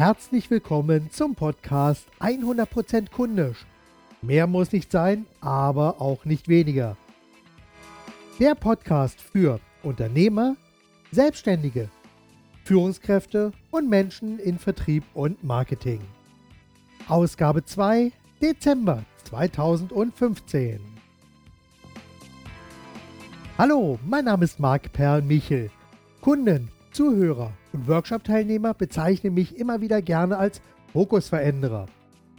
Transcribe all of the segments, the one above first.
Herzlich willkommen zum Podcast 100% kundisch. Mehr muss nicht sein, aber auch nicht weniger. Der Podcast für Unternehmer, Selbstständige, Führungskräfte und Menschen in Vertrieb und Marketing. Ausgabe 2, Dezember 2015. Hallo, mein Name ist Marc Perl Michel. Kunden, Zuhörer und Workshop-Teilnehmer bezeichnen mich immer wieder gerne als Fokusveränderer.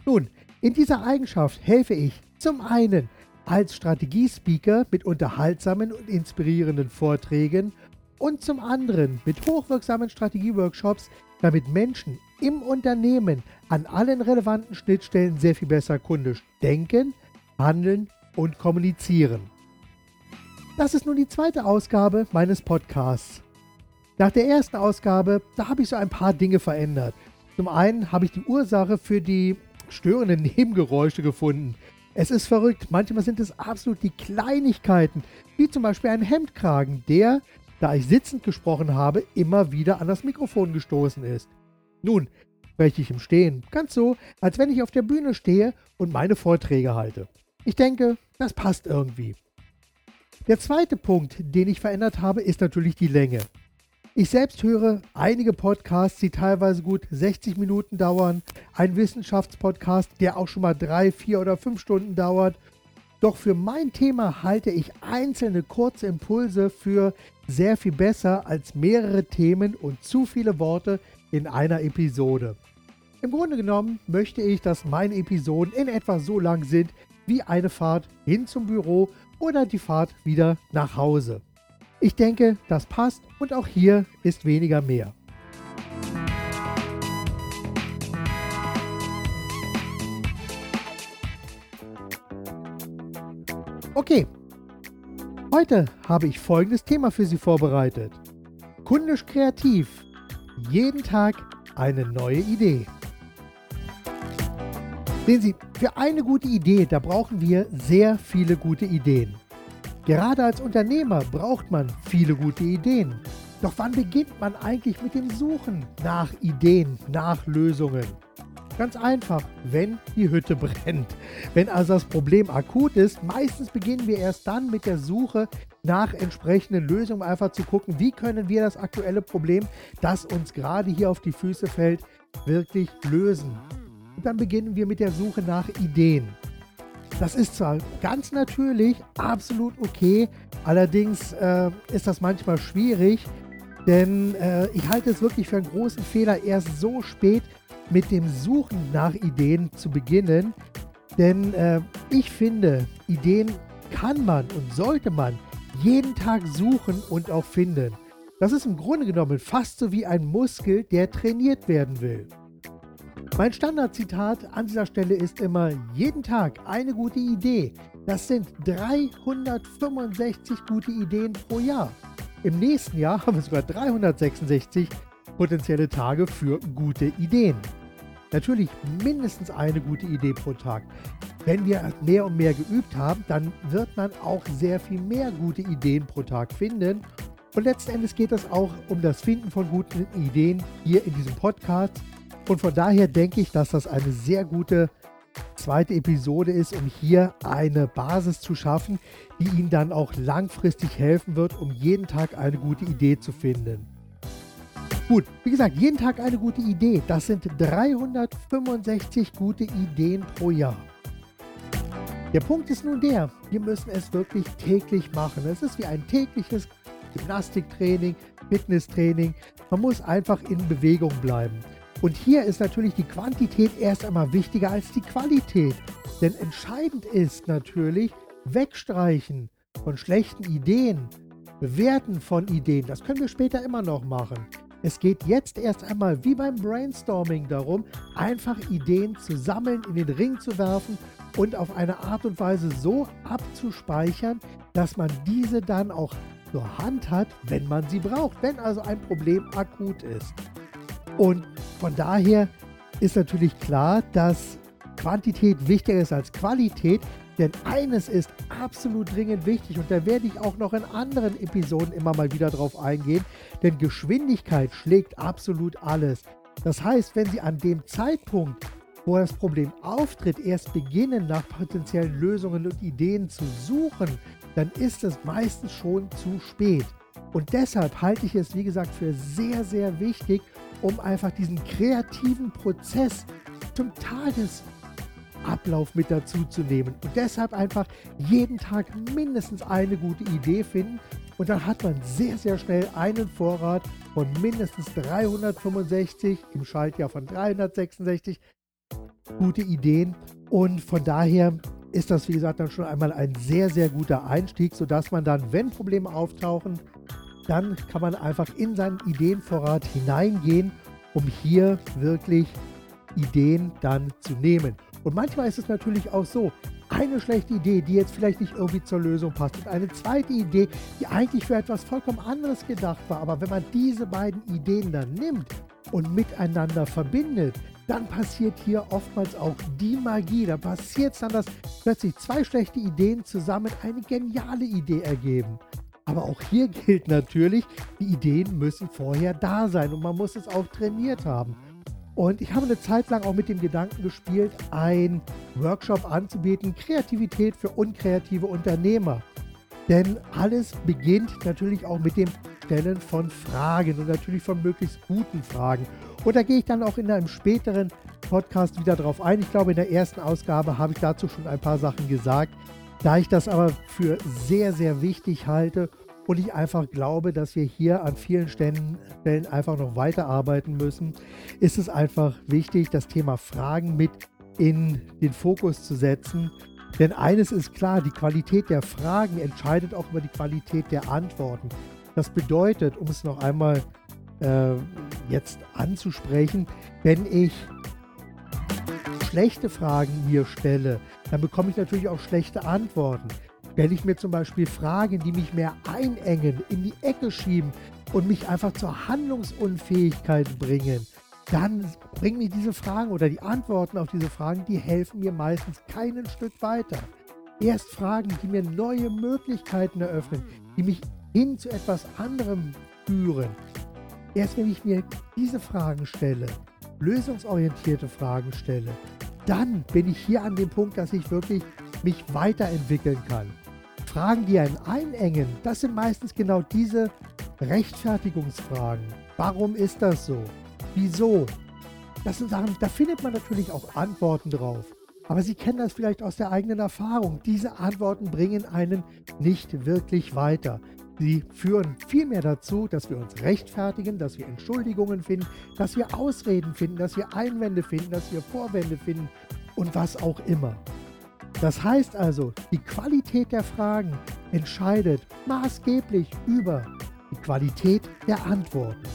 Nun, in dieser Eigenschaft helfe ich zum einen als Strategiespeaker mit unterhaltsamen und inspirierenden Vorträgen und zum anderen mit hochwirksamen Strategieworkshops, damit Menschen im Unternehmen an allen relevanten Schnittstellen sehr viel besser kundisch denken, handeln und kommunizieren. Das ist nun die zweite Ausgabe meines Podcasts. Nach der ersten Ausgabe, da habe ich so ein paar Dinge verändert. Zum einen habe ich die Ursache für die störenden Nebengeräusche gefunden. Es ist verrückt, manchmal sind es absolut die Kleinigkeiten, wie zum Beispiel ein Hemdkragen, der, da ich sitzend gesprochen habe, immer wieder an das Mikrofon gestoßen ist. Nun, spreche ich im Stehen, ganz so, als wenn ich auf der Bühne stehe und meine Vorträge halte. Ich denke, das passt irgendwie. Der zweite Punkt, den ich verändert habe, ist natürlich die Länge. Ich selbst höre einige Podcasts, die teilweise gut 60 Minuten dauern. Ein Wissenschaftspodcast, der auch schon mal drei, vier oder fünf Stunden dauert. Doch für mein Thema halte ich einzelne kurze Impulse für sehr viel besser als mehrere Themen und zu viele Worte in einer Episode. Im Grunde genommen möchte ich, dass meine Episoden in etwa so lang sind wie eine Fahrt hin zum Büro oder die Fahrt wieder nach Hause. Ich denke, das passt und auch hier ist weniger mehr. Okay, heute habe ich folgendes Thema für Sie vorbereitet. Kundisch kreativ. Jeden Tag eine neue Idee. Sehen Sie, für eine gute Idee, da brauchen wir sehr viele gute Ideen. Gerade als Unternehmer braucht man viele gute Ideen. Doch wann beginnt man eigentlich mit dem Suchen nach Ideen, nach Lösungen? Ganz einfach, wenn die Hütte brennt. Wenn also das Problem akut ist, meistens beginnen wir erst dann mit der Suche nach entsprechenden Lösungen, um einfach zu gucken, wie können wir das aktuelle Problem, das uns gerade hier auf die Füße fällt, wirklich lösen. Und dann beginnen wir mit der Suche nach Ideen. Das ist zwar ganz natürlich, absolut okay, allerdings äh, ist das manchmal schwierig, denn äh, ich halte es wirklich für einen großen Fehler, erst so spät mit dem Suchen nach Ideen zu beginnen. Denn äh, ich finde, Ideen kann man und sollte man jeden Tag suchen und auch finden. Das ist im Grunde genommen fast so wie ein Muskel, der trainiert werden will. Mein Standardzitat an dieser Stelle ist immer, jeden Tag eine gute Idee. Das sind 365 gute Ideen pro Jahr. Im nächsten Jahr haben wir sogar 366 potenzielle Tage für gute Ideen. Natürlich mindestens eine gute Idee pro Tag. Wenn wir mehr und mehr geübt haben, dann wird man auch sehr viel mehr gute Ideen pro Tag finden. Und letzten Endes geht es auch um das Finden von guten Ideen hier in diesem Podcast. Und von daher denke ich, dass das eine sehr gute zweite Episode ist, um hier eine Basis zu schaffen, die Ihnen dann auch langfristig helfen wird, um jeden Tag eine gute Idee zu finden. Gut, wie gesagt, jeden Tag eine gute Idee. Das sind 365 gute Ideen pro Jahr. Der Punkt ist nun der, wir müssen es wirklich täglich machen. Es ist wie ein tägliches Gymnastiktraining, Fitnesstraining. Man muss einfach in Bewegung bleiben. Und hier ist natürlich die Quantität erst einmal wichtiger als die Qualität. Denn entscheidend ist natürlich wegstreichen von schlechten Ideen, bewerten von Ideen. Das können wir später immer noch machen. Es geht jetzt erst einmal wie beim Brainstorming darum, einfach Ideen zu sammeln, in den Ring zu werfen und auf eine Art und Weise so abzuspeichern, dass man diese dann auch zur Hand hat, wenn man sie braucht, wenn also ein Problem akut ist. Und von daher ist natürlich klar, dass Quantität wichtiger ist als Qualität. Denn eines ist absolut dringend wichtig und da werde ich auch noch in anderen Episoden immer mal wieder drauf eingehen. Denn Geschwindigkeit schlägt absolut alles. Das heißt, wenn Sie an dem Zeitpunkt, wo das Problem auftritt, erst beginnen, nach potenziellen Lösungen und Ideen zu suchen, dann ist es meistens schon zu spät. Und deshalb halte ich es, wie gesagt, für sehr, sehr wichtig, um einfach diesen kreativen Prozess zum Tagesablauf mit dazu zu nehmen. Und deshalb einfach jeden Tag mindestens eine gute Idee finden. Und dann hat man sehr, sehr schnell einen Vorrat von mindestens 365 im Schaltjahr von 366 gute Ideen. Und von daher ist das, wie gesagt, dann schon einmal ein sehr, sehr guter Einstieg, sodass man dann, wenn Probleme auftauchen, dann kann man einfach in seinen Ideenvorrat hineingehen, um hier wirklich Ideen dann zu nehmen. Und manchmal ist es natürlich auch so, eine schlechte Idee, die jetzt vielleicht nicht irgendwie zur Lösung passt und eine zweite Idee, die eigentlich für etwas vollkommen anderes gedacht war. Aber wenn man diese beiden Ideen dann nimmt und miteinander verbindet, dann passiert hier oftmals auch die Magie. Da passiert es dann, dass plötzlich zwei schlechte Ideen zusammen eine geniale Idee ergeben. Aber auch hier gilt natürlich, die Ideen müssen vorher da sein und man muss es auch trainiert haben. Und ich habe eine Zeit lang auch mit dem Gedanken gespielt, einen Workshop anzubieten, Kreativität für unkreative Unternehmer. Denn alles beginnt natürlich auch mit dem Stellen von Fragen und natürlich von möglichst guten Fragen. Und da gehe ich dann auch in einem späteren Podcast wieder drauf ein. Ich glaube, in der ersten Ausgabe habe ich dazu schon ein paar Sachen gesagt. Da ich das aber für sehr, sehr wichtig halte und ich einfach glaube, dass wir hier an vielen Stellen, Stellen einfach noch weiterarbeiten müssen, ist es einfach wichtig, das Thema Fragen mit in den Fokus zu setzen. Denn eines ist klar, die Qualität der Fragen entscheidet auch über die Qualität der Antworten. Das bedeutet, um es noch einmal äh, jetzt anzusprechen, wenn ich schlechte Fragen mir stelle, dann bekomme ich natürlich auch schlechte Antworten. Stelle ich mir zum Beispiel Fragen, die mich mehr einengen, in die Ecke schieben und mich einfach zur Handlungsunfähigkeit bringen, dann bringen mir diese Fragen oder die Antworten auf diese Fragen, die helfen mir meistens kein Stück weiter. Erst Fragen, die mir neue Möglichkeiten eröffnen, die mich hin zu etwas anderem führen. Erst wenn ich mir diese Fragen stelle, lösungsorientierte Fragen stelle, dann bin ich hier an dem Punkt, dass ich wirklich mich weiterentwickeln kann. Fragen, die einen einengen, das sind meistens genau diese Rechtfertigungsfragen. Warum ist das so? Wieso? Das sind Sachen, da findet man natürlich auch Antworten drauf. Aber Sie kennen das vielleicht aus der eigenen Erfahrung. Diese Antworten bringen einen nicht wirklich weiter. Sie führen vielmehr dazu, dass wir uns rechtfertigen, dass wir Entschuldigungen finden, dass wir Ausreden finden, dass wir Einwände finden, dass wir Vorwände finden und was auch immer. Das heißt also, die Qualität der Fragen entscheidet maßgeblich über die Qualität der Antworten.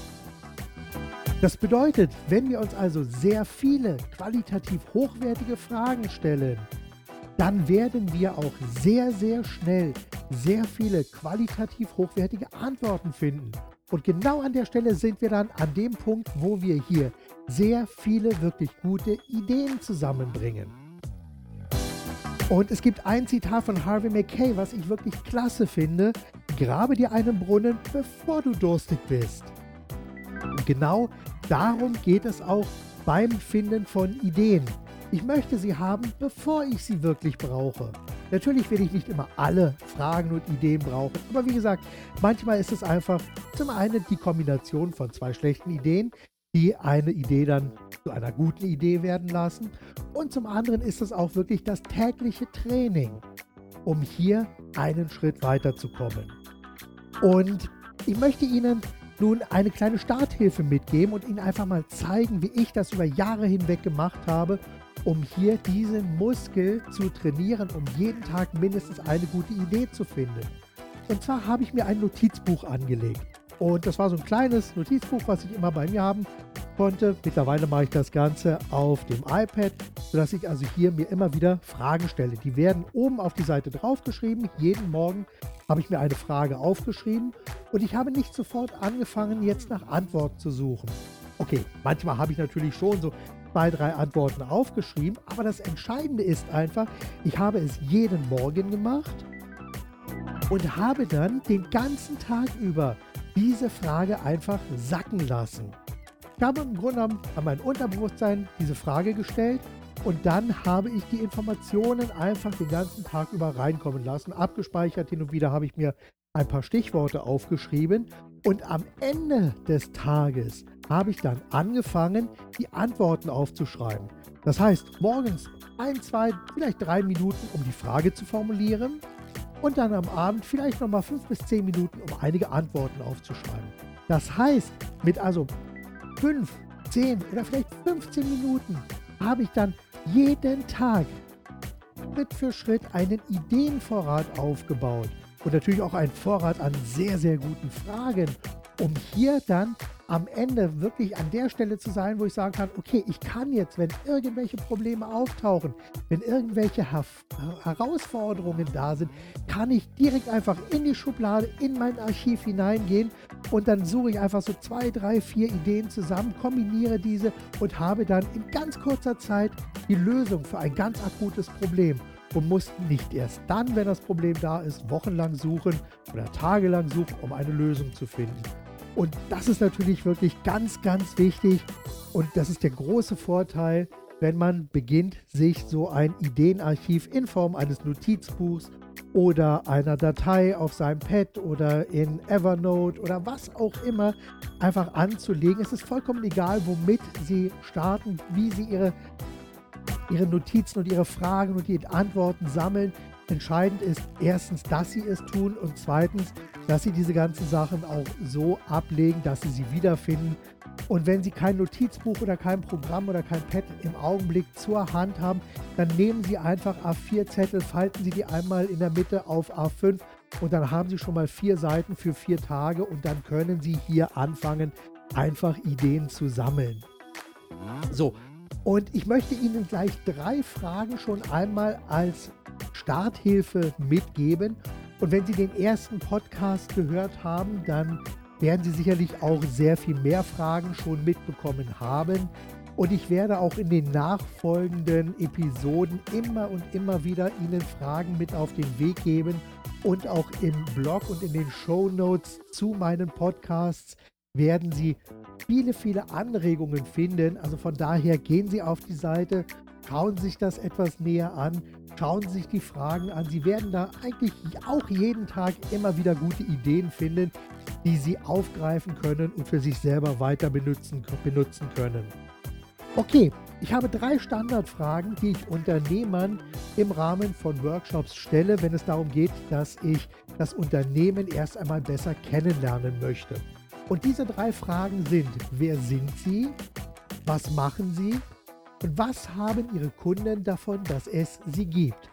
Das bedeutet, wenn wir uns also sehr viele qualitativ hochwertige Fragen stellen, dann werden wir auch sehr, sehr schnell sehr viele qualitativ hochwertige Antworten finden. Und genau an der Stelle sind wir dann an dem Punkt, wo wir hier sehr viele wirklich gute Ideen zusammenbringen. Und es gibt ein Zitat von Harvey Mackay, was ich wirklich klasse finde. Grabe dir einen Brunnen, bevor du durstig bist. Und genau darum geht es auch beim Finden von Ideen. Ich möchte sie haben, bevor ich sie wirklich brauche. Natürlich will ich nicht immer alle Fragen und Ideen brauchen, aber wie gesagt, manchmal ist es einfach zum einen die Kombination von zwei schlechten Ideen, die eine Idee dann zu einer guten Idee werden lassen. Und zum anderen ist es auch wirklich das tägliche Training, um hier einen Schritt weiterzukommen. Und ich möchte Ihnen nun eine kleine Starthilfe mitgeben und Ihnen einfach mal zeigen, wie ich das über Jahre hinweg gemacht habe um hier diesen Muskel zu trainieren, um jeden Tag mindestens eine gute Idee zu finden. Und zwar habe ich mir ein Notizbuch angelegt. Und das war so ein kleines Notizbuch, was ich immer bei mir haben konnte. Mittlerweile mache ich das Ganze auf dem iPad, sodass ich also hier mir immer wieder Fragen stelle. Die werden oben auf die Seite draufgeschrieben. Jeden Morgen habe ich mir eine Frage aufgeschrieben und ich habe nicht sofort angefangen, jetzt nach Antworten zu suchen. Okay, manchmal habe ich natürlich schon so zwei, drei Antworten aufgeschrieben, aber das Entscheidende ist einfach, ich habe es jeden Morgen gemacht und habe dann den ganzen Tag über diese Frage einfach sacken lassen. Ich habe im Grunde an mein Unterbewusstsein diese Frage gestellt und dann habe ich die Informationen einfach den ganzen Tag über reinkommen lassen. Abgespeichert hin und wieder habe ich mir ein paar Stichworte aufgeschrieben und am Ende des Tages habe ich dann angefangen, die Antworten aufzuschreiben. Das heißt, morgens ein, zwei, vielleicht drei Minuten, um die Frage zu formulieren und dann am Abend vielleicht nochmal fünf bis zehn Minuten, um einige Antworten aufzuschreiben. Das heißt, mit also fünf, zehn oder vielleicht 15 Minuten habe ich dann jeden Tag Schritt für Schritt einen Ideenvorrat aufgebaut und natürlich auch einen Vorrat an sehr, sehr guten Fragen, um hier dann am Ende wirklich an der Stelle zu sein, wo ich sagen kann, okay, ich kann jetzt, wenn irgendwelche Probleme auftauchen, wenn irgendwelche Her Herausforderungen da sind, kann ich direkt einfach in die Schublade, in mein Archiv hineingehen und dann suche ich einfach so zwei, drei, vier Ideen zusammen, kombiniere diese und habe dann in ganz kurzer Zeit die Lösung für ein ganz akutes Problem und muss nicht erst dann, wenn das Problem da ist, wochenlang suchen oder tagelang suchen, um eine Lösung zu finden. Und das ist natürlich wirklich ganz, ganz wichtig. Und das ist der große Vorteil, wenn man beginnt, sich so ein Ideenarchiv in Form eines Notizbuchs oder einer Datei auf seinem Pad oder in Evernote oder was auch immer einfach anzulegen. Es ist vollkommen egal, womit Sie starten, wie Sie Ihre, Ihre Notizen und Ihre Fragen und die Antworten sammeln. Entscheidend ist erstens, dass Sie es tun und zweitens, dass Sie diese ganzen Sachen auch so ablegen, dass Sie sie wiederfinden. Und wenn Sie kein Notizbuch oder kein Programm oder kein Pad im Augenblick zur Hand haben, dann nehmen Sie einfach A4-Zettel, falten Sie die einmal in der Mitte auf A5 und dann haben Sie schon mal vier Seiten für vier Tage und dann können Sie hier anfangen, einfach Ideen zu sammeln. So, und ich möchte Ihnen gleich drei Fragen schon einmal als Starthilfe mitgeben und wenn Sie den ersten Podcast gehört haben, dann werden Sie sicherlich auch sehr viel mehr Fragen schon mitbekommen haben. Und ich werde auch in den nachfolgenden Episoden immer und immer wieder Ihnen Fragen mit auf den Weg geben und auch im Blog und in den Show Notes zu meinen Podcasts werden Sie viele, viele Anregungen finden. Also von daher gehen Sie auf die Seite, schauen sich das etwas näher an, schauen sich die Fragen an. Sie werden da eigentlich auch jeden Tag immer wieder gute Ideen finden, die Sie aufgreifen können und für sich selber weiter benutzen, benutzen können. Okay, ich habe drei Standardfragen, die ich Unternehmern im Rahmen von Workshops stelle, wenn es darum geht, dass ich das Unternehmen erst einmal besser kennenlernen möchte. Und diese drei Fragen sind, wer sind Sie? Was machen Sie? Und was haben Ihre Kunden davon, dass es sie gibt?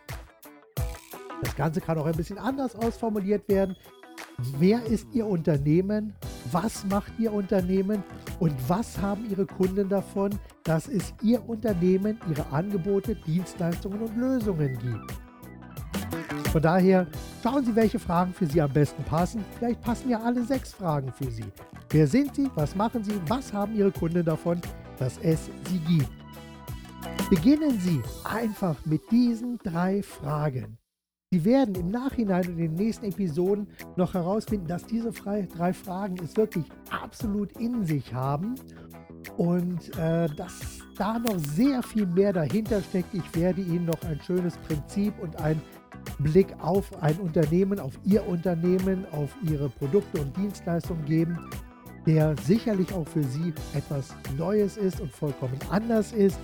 Das Ganze kann auch ein bisschen anders ausformuliert werden. Wer ist Ihr Unternehmen? Was macht Ihr Unternehmen? Und was haben Ihre Kunden davon, dass es Ihr Unternehmen, Ihre Angebote, Dienstleistungen und Lösungen gibt? Von daher schauen Sie, welche Fragen für Sie am besten passen. Vielleicht passen ja alle sechs Fragen für Sie. Wer sind Sie? Was machen Sie? Was haben Ihre Kunden davon, dass es sie gibt? Beginnen Sie einfach mit diesen drei Fragen. Sie werden im Nachhinein in den nächsten Episoden noch herausfinden, dass diese drei Fragen es wirklich absolut in sich haben und äh, dass da noch sehr viel mehr dahinter steckt. Ich werde Ihnen noch ein schönes Prinzip und einen Blick auf ein Unternehmen, auf Ihr Unternehmen, auf Ihre Produkte und Dienstleistungen geben, der sicherlich auch für Sie etwas Neues ist und vollkommen anders ist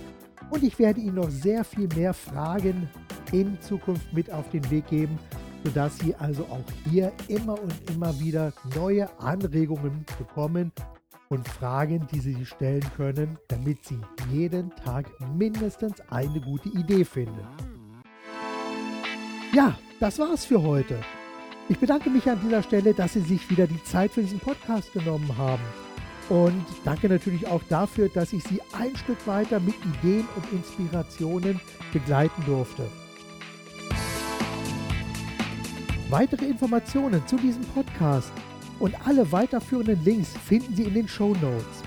und ich werde Ihnen noch sehr viel mehr Fragen in Zukunft mit auf den Weg geben, sodass Sie also auch hier immer und immer wieder neue Anregungen bekommen und Fragen, die Sie stellen können, damit Sie jeden Tag mindestens eine gute Idee finden. Ja, das war's für heute. Ich bedanke mich an dieser Stelle, dass Sie sich wieder die Zeit für diesen Podcast genommen haben. Und danke natürlich auch dafür, dass ich Sie ein Stück weiter mit Ideen und Inspirationen begleiten durfte. Weitere Informationen zu diesem Podcast und alle weiterführenden Links finden Sie in den Show Notes.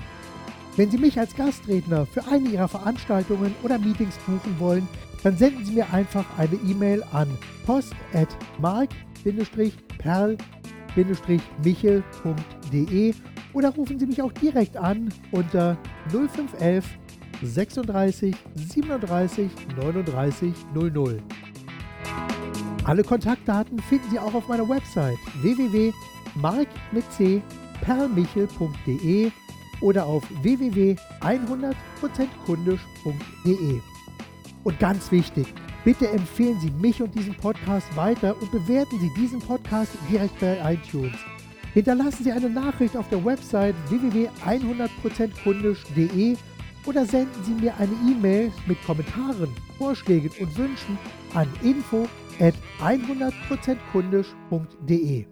Wenn Sie mich als Gastredner für eine Ihrer Veranstaltungen oder Meetings buchen wollen, dann senden Sie mir einfach eine E-Mail an post@mark-perl-michel.de oder rufen Sie mich auch direkt an unter 0511 36 37 39 00. Alle Kontaktdaten finden Sie auch auf meiner Website www.mark-perlmichel.de oder auf www.100%kundisch.de. Und ganz wichtig, bitte empfehlen Sie mich und diesen Podcast weiter und bewerten Sie diesen Podcast direkt bei iTunes. Hinterlassen Sie eine Nachricht auf der Website www.100%kundisch.de oder senden Sie mir eine E-Mail mit Kommentaren, Vorschlägen und Wünschen an info at 100%kundisch.de.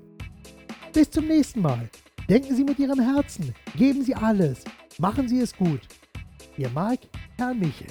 Bis zum nächsten Mal. Denken Sie mit Ihrem Herzen, geben Sie alles, machen Sie es gut. Ihr Marc, Herr Michel.